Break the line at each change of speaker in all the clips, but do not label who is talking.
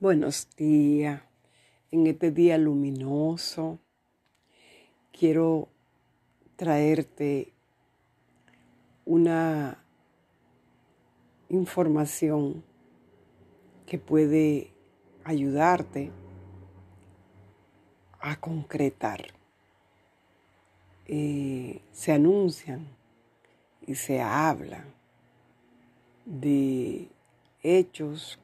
Buenos días. En este día luminoso quiero traerte una información que puede ayudarte a concretar. Eh, se anuncian y se habla de hechos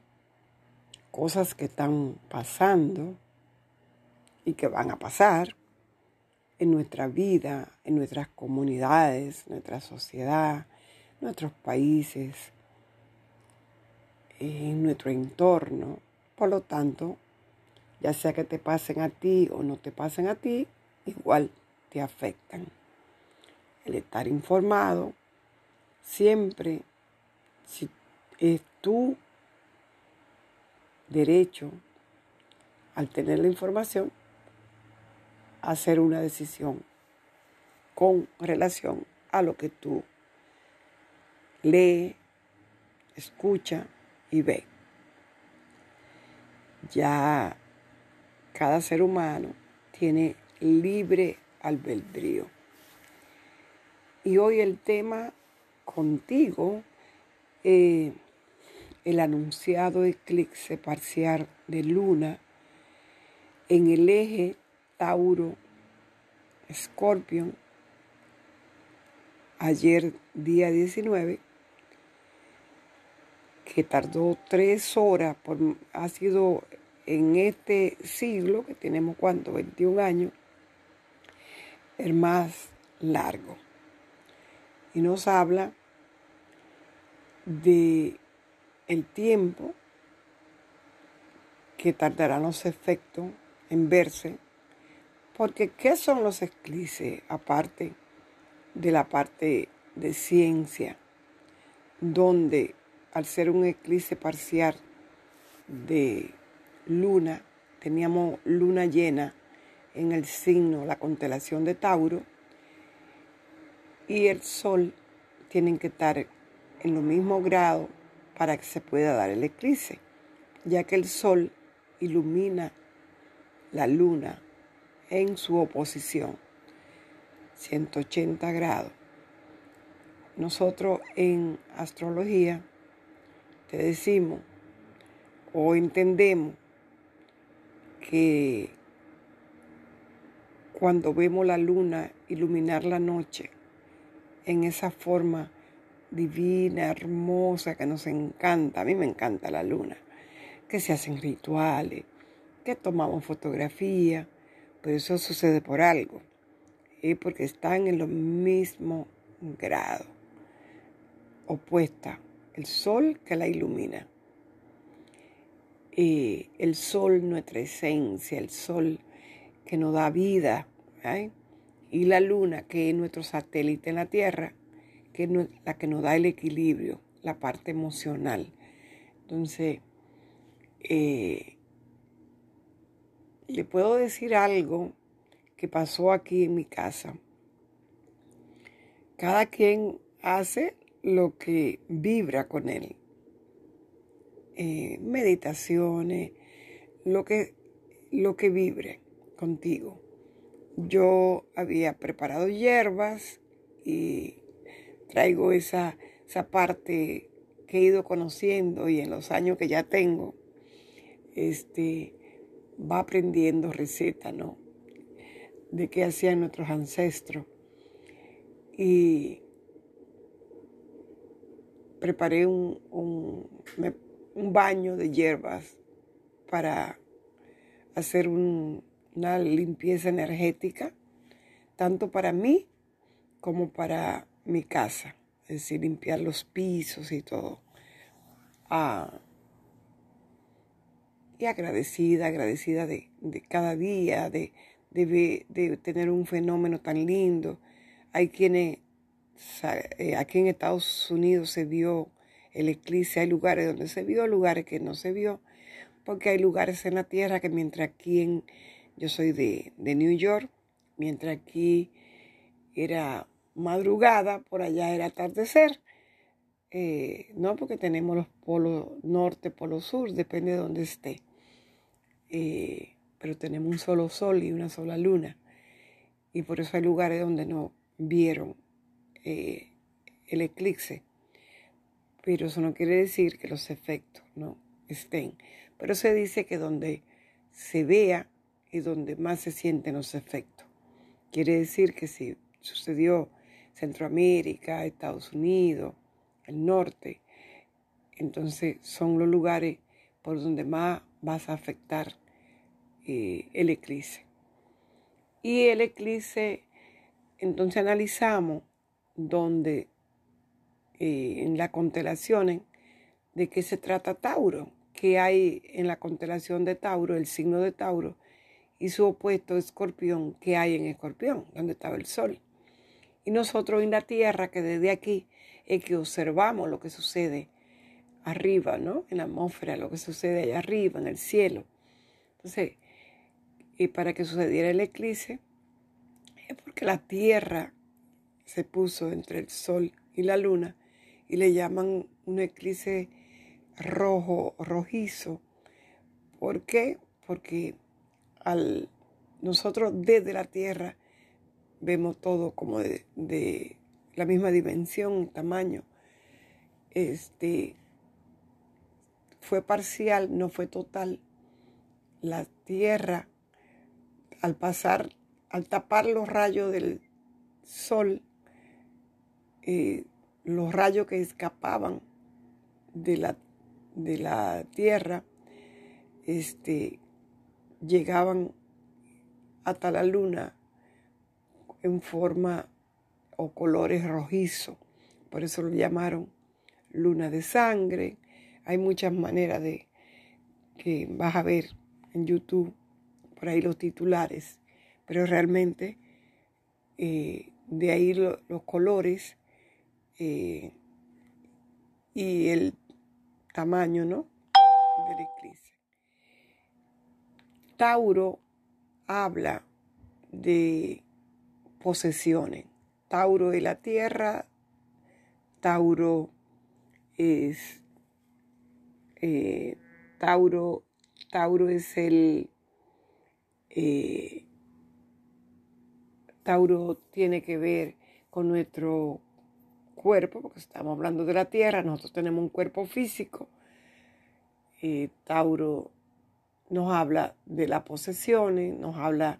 cosas que están pasando y que van a pasar en nuestra vida, en nuestras comunidades, nuestra sociedad, nuestros países, en nuestro entorno. Por lo tanto, ya sea que te pasen a ti o no te pasen a ti, igual te afectan. El estar informado siempre, si es tú derecho, al tener la información, a hacer una decisión con relación a lo que tú lee, escucha y ve. Ya cada ser humano tiene libre albedrío. Y hoy el tema contigo eh, el anunciado eclipse parcial de luna en el eje Tauro Scorpion ayer día 19 que tardó tres horas, por, ha sido en este siglo, que tenemos cuánto, 21 años, el más largo. Y nos habla de el tiempo que tardarán los efectos en verse, porque ¿qué son los eclipses aparte de la parte de ciencia, donde al ser un eclipse parcial de luna, teníamos luna llena en el signo, la constelación de Tauro, y el sol tienen que estar en lo mismo grado para que se pueda dar el eclipse, ya que el sol ilumina la luna en su oposición, 180 grados. Nosotros en astrología te decimos o entendemos que cuando vemos la luna iluminar la noche en esa forma divina, hermosa, que nos encanta. A mí me encanta la luna. Que se hacen rituales, que tomamos fotografía, pero eso sucede por algo. Y porque están en los mismo grado. Opuesta. El sol que la ilumina. Y el sol, nuestra esencia, el sol que nos da vida. Y la luna, que es nuestro satélite en la Tierra, que es la que nos da el equilibrio, la parte emocional. Entonces, eh, le puedo decir algo que pasó aquí en mi casa. Cada quien hace lo que vibra con él. Eh, meditaciones, lo que, lo que vibre contigo. Yo había preparado hierbas y traigo esa, esa parte que he ido conociendo y en los años que ya tengo, este, va aprendiendo recetas, ¿no? De qué hacían nuestros ancestros. Y preparé un, un, un baño de hierbas para hacer una limpieza energética, tanto para mí como para mi casa, es decir, limpiar los pisos y todo. Ah, y agradecida, agradecida de, cada día, de, de, tener un fenómeno tan lindo. Hay quienes, eh, aquí en Estados Unidos se vio el eclipse, hay lugares donde se vio, lugares que no se vio, porque hay lugares en la tierra que mientras aquí en, yo soy de, de New York, mientras aquí era madrugada, por allá era atardecer. Eh, no porque tenemos los polos norte, polo sur, depende de donde esté. eh, pero tenemos un solo sol y una sola luna. Y por eso hay lugares donde no vieron eh, el eclipse. Pero eso no quiere decir que los efectos no estén. Pero se dice que donde se vea es donde más se sienten los efectos. Quiere decir que si sucedió Centroamérica, Estados Unidos, el norte, entonces son los lugares por donde más vas a afectar eh, el eclipse. Y el eclipse, entonces analizamos donde eh, en las constelaciones de qué se trata Tauro, que hay en la constelación de Tauro, el signo de Tauro, y su opuesto Escorpión, que hay en Escorpión, donde estaba el Sol. Y nosotros en la Tierra, que desde aquí es que observamos lo que sucede arriba, ¿no? En la atmósfera, lo que sucede allá arriba, en el cielo. Entonces, y para que sucediera el eclipse, es porque la Tierra se puso entre el Sol y la Luna y le llaman un eclipse rojo, rojizo. ¿Por qué? Porque al nosotros desde la Tierra vemos todo como de, la misma dimensión, tamaño. Este fue parcial, no fue total. La Tierra, al pasar, al tapar los rayos del sol, eh, los rayos que escapaban de la, de la tierra, este, llegaban hasta la luna en forma o colores rojizos. Por eso lo llamaron luna de sangre. Hay muchas maneras de que vas a ver en YouTube, por ahí los titulares, pero realmente eh, de ahí los colores eh, y el tamaño ¿no? del eclipse. Tauro habla de posesiones. Tauro es la tierra, Tauro es eh, Tauro, Tauro es el eh, Tauro tiene que ver con nuestro cuerpo, porque estamos hablando de la tierra, nosotros tenemos un cuerpo físico. y Tauro nos habla de las posesiones, nos habla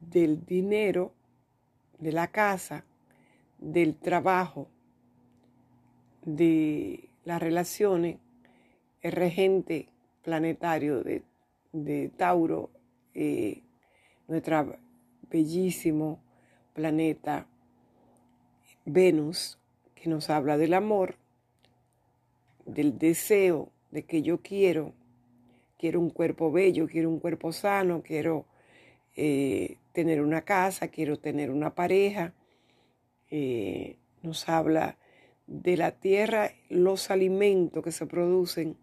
del dinero, de la casa, del trabajo, de las relaciones. El regente planetario de, Tauro, eh, nuestro bellísimo planeta Venus, que nos habla del amor, del deseo de que yo quiero, quiero un cuerpo bello, quiero un cuerpo sano, quiero eh, tener una casa, quiero tener una pareja. Eh, nos habla de la tierra, los alimentos que se producen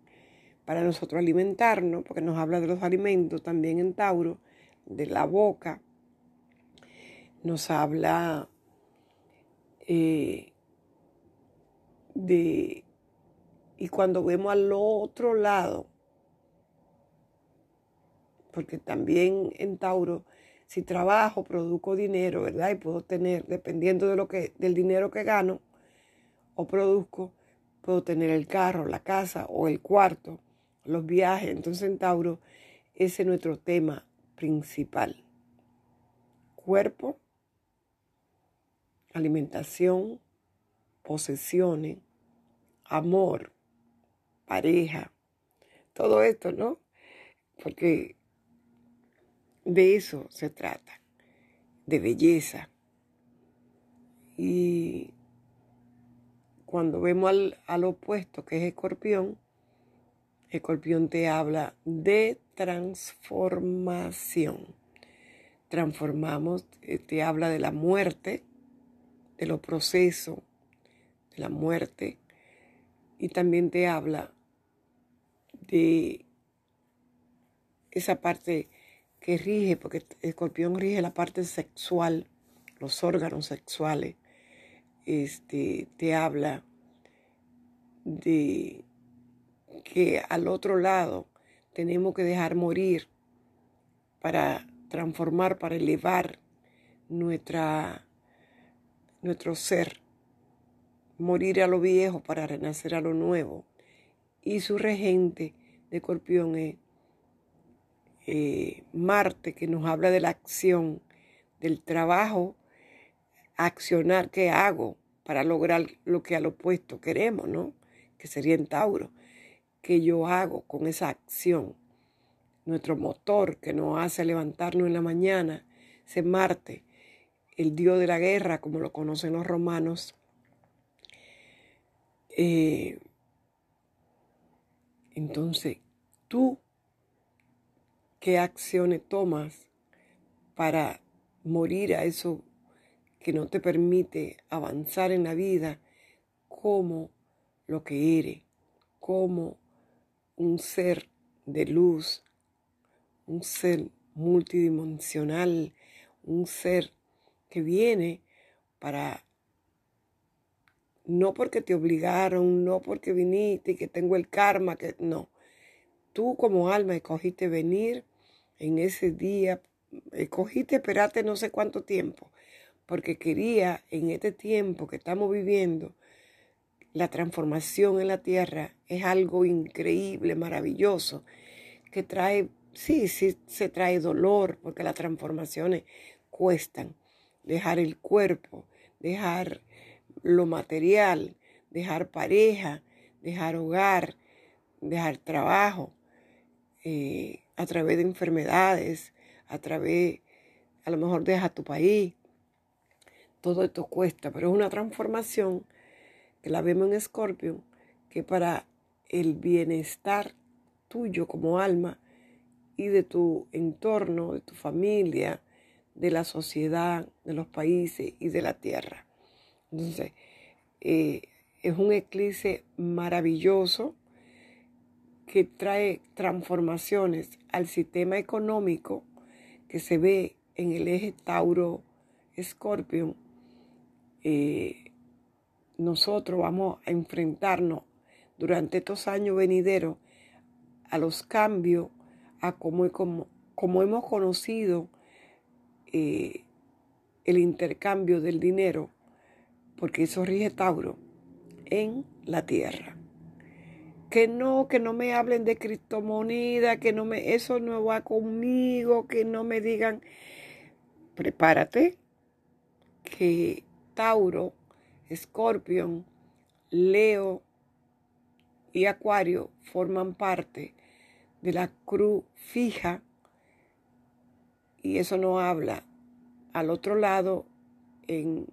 para nosotros alimentarnos, porque nos habla de los alimentos también en Tauro, de la boca, nos habla eh, de, y cuando vemos al otro lado, porque también en Tauro, si trabajo, produzco dinero, ¿verdad? Y puedo tener, dependiendo de lo que, del dinero que gano o produzco, puedo tener el carro, la casa o el cuarto, los viajes. Entonces en Tauro, ese es nuestro tema principal. Cuerpo, alimentación, posesiones, amor, pareja, todo esto, ¿no? Porque de eso se trata, de belleza. Y cuando vemos al, al opuesto, que es escorpión, escorpión te habla de transformación. Transformamos, eh, te habla de la muerte, de los procesos, de la muerte, y también te habla de esa parte que rige, porque el escorpión rige la parte sexual, los órganos sexuales, este, te habla de que al otro lado tenemos que dejar morir para transformar, para elevar nuestra, nuestro ser, morir a lo viejo para renacer a lo nuevo. Y su regente de Escorpión es eh, Marte, que nos habla de la acción, del trabajo, accionar que hago para lograr lo que al opuesto queremos, ¿no? Que sería en Tauro, que yo hago con esa acción. Nuestro motor que nos hace levantarnos en la mañana, ese Marte, el dios de la guerra, como lo conocen los romanos. Eh, entonces, tú, ¿qué acciones tomas para morir a eso que no te permite avanzar en la vida como lo que eres, como un ser de luz, un ser multidimensional, un ser que viene para, no porque te obligaron, no porque viniste y que tengo el karma, que no. Tú como alma escogiste venir en ese día, escogiste esperarte no sé cuánto tiempo, porque quería en este tiempo que estamos viviendo, la transformación en la tierra es algo increíble, maravilloso, que trae, sí, sí, se trae dolor, porque las transformaciones cuestan. Dejar el cuerpo, dejar lo material, dejar pareja, dejar hogar, dejar trabajo, eh, a través de enfermedades, a través, a lo mejor deja tu país. Todo esto cuesta, pero es una transformación que la vemos en Scorpio, que para el bienestar tuyo como alma y de tu entorno, de tu familia, de la sociedad, de los países y de la tierra. Entonces, eh, es un eclipse maravilloso que trae transformaciones al sistema económico que se ve en el eje Tauro-Escorpio. Eh, nosotros vamos a enfrentarnos durante estos años venideros a los cambios, a cómo, como, hemos conocido eh, el intercambio del dinero, porque eso rige Tauro en la tierra. Que no, que no me hablen de criptomoneda, que no me, eso no va conmigo, que no me digan, prepárate, que Tauro Escorpión, Leo y Acuario forman parte de la cruz fija y eso no habla. Al otro lado en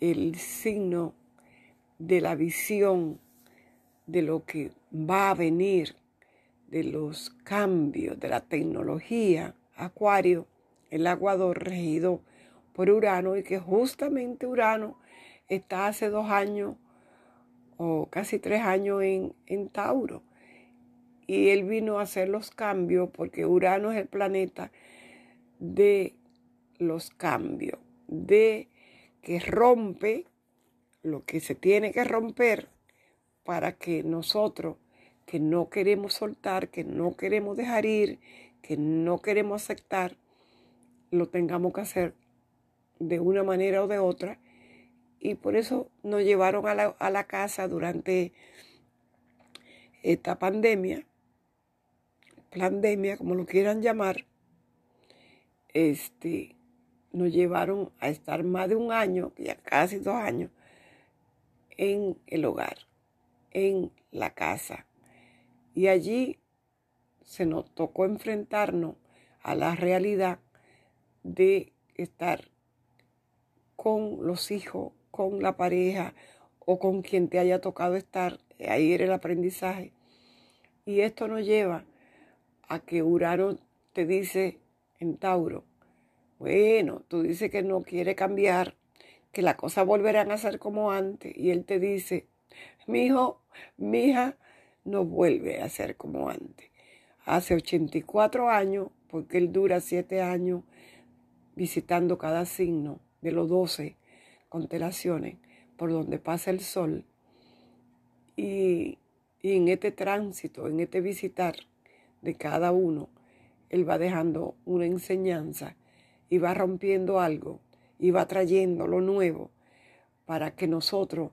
el signo de la visión de lo que va a venir, de los cambios, de la tecnología. Acuario, el aguador regido por Urano y que justamente Urano está hace dos años o casi tres años en, en Tauro. Y él vino a hacer los cambios porque Urano es el planeta de los cambios, de que rompe lo que se tiene que romper para que nosotros que no queremos soltar, que no queremos dejar ir, que no queremos aceptar, lo tengamos que hacer de una manera o de otra. Y por eso nos llevaron a la, a la casa durante esta pandemia, pandemia, como lo quieran llamar, este, nos llevaron a estar más de un año, ya casi dos años, en el hogar, en la casa. Y allí se nos tocó enfrentarnos a la realidad de estar con los hijos con la pareja o con quien te haya tocado estar. Ahí era el aprendizaje. Y esto nos lleva a que Urano te dice en Tauro, bueno, tú dices que no quiere cambiar, que las cosas volverán a ser como antes. Y él te dice, mi hijo, mi hija, no vuelve a ser como antes. Hace 84 años, porque él dura 7 años visitando cada signo de los 12 constelaciones por donde pasa el sol y, en este tránsito, en este visitar, de cada uno, Él va dejando una enseñanza y va rompiendo algo y va trayendo lo nuevo para que nosotros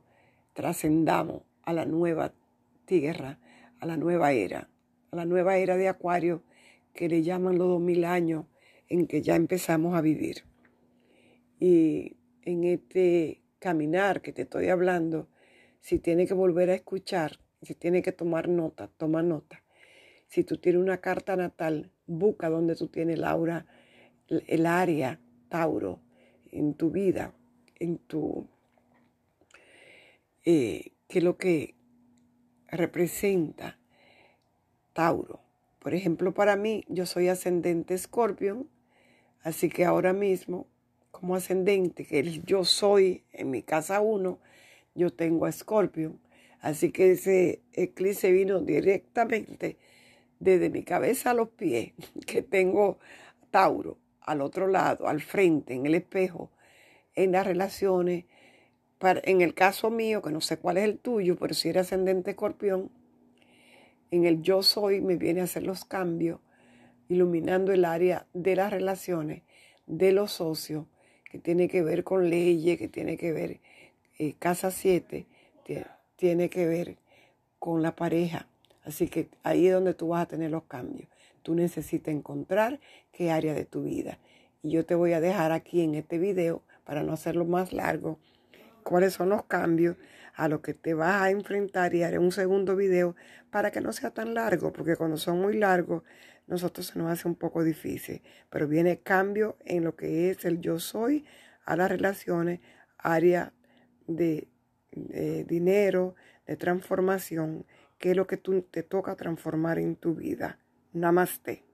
trascendamos a la nueva tierra, a la nueva era, a la nueva era de Acuario que le llaman los dos mil años en que ya empezamos a vivir. Y en este caminar que te estoy hablando, si tiene que volver a escuchar, si tiene que tomar nota, toma nota. Si tú tienes una carta natal, busca donde tú tienes Laura, el área Tauro en tu vida, en tu eh, qué es lo que representa Tauro. Por ejemplo, para mí, yo soy ascendente Escorpión, así que ahora mismo, como ascendente, que yo soy en mi casa 1, yo tengo a. Así que ese eclipse vino directamente desde mi cabeza a los pies, que tengo Tauro al otro lado, al frente, en el espejo, en las relaciones. En el caso mío, que no sé cuál es el tuyo, pero si eres ascendente escorpión, en el yo soy me viene a hacer los cambios, iluminando el área de las relaciones, de los socios, que tiene que ver con leyes, que tiene que ver eh, casa 7, tiene que ver con la pareja. Así que ahí es donde tú vas a tener los cambios. Tú necesitas encontrar qué área de tu vida. Y yo te voy a dejar aquí en este video, para no hacerlo más largo, cuáles son los cambios a los que te vas a enfrentar y haré un segundo video para que no sea tan largo, porque cuando son muy largos, nosotros se nos hace un poco difícil. Pero viene cambio en lo que es el yo soy a las relaciones, área de, dinero, de transformación, que es lo que tú te toca transformar en tu vida. Namaste.